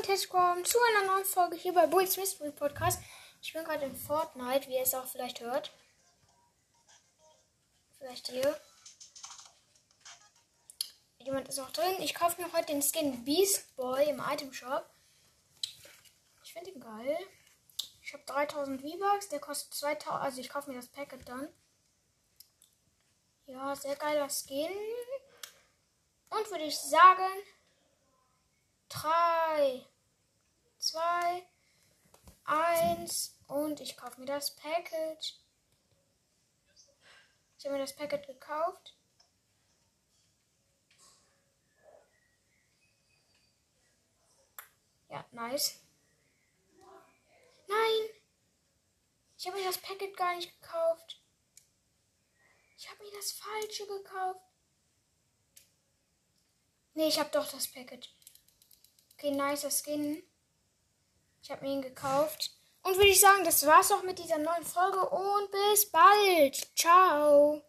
und herzlich willkommen zu einer neuen Folge hier bei Bulls Mystery Podcast. Ich bin gerade in Fortnite, wie ihr es auch vielleicht hört. Vielleicht hier. Jemand ist auch drin. Ich kaufe mir heute den Skin Beast Boy im Item Shop. Ich finde ihn geil. Ich habe 3000 V-Bucks, der kostet 2000. Also ich kaufe mir das Packet dann. Ja, sehr geiler Skin. Und würde ich sagen, 3, 2, 1 und ich kaufe mir das Package. Ich habe mir das Packet gekauft. Ja, nice. Nein! Ich habe mir das Packet gar nicht gekauft. Ich habe mir das falsche gekauft. Nee, ich habe doch das Packet. Okay, nicer Skin. Ich habe mir ihn gekauft. Und würde ich sagen, das war's auch mit dieser neuen Folge und bis bald. Ciao.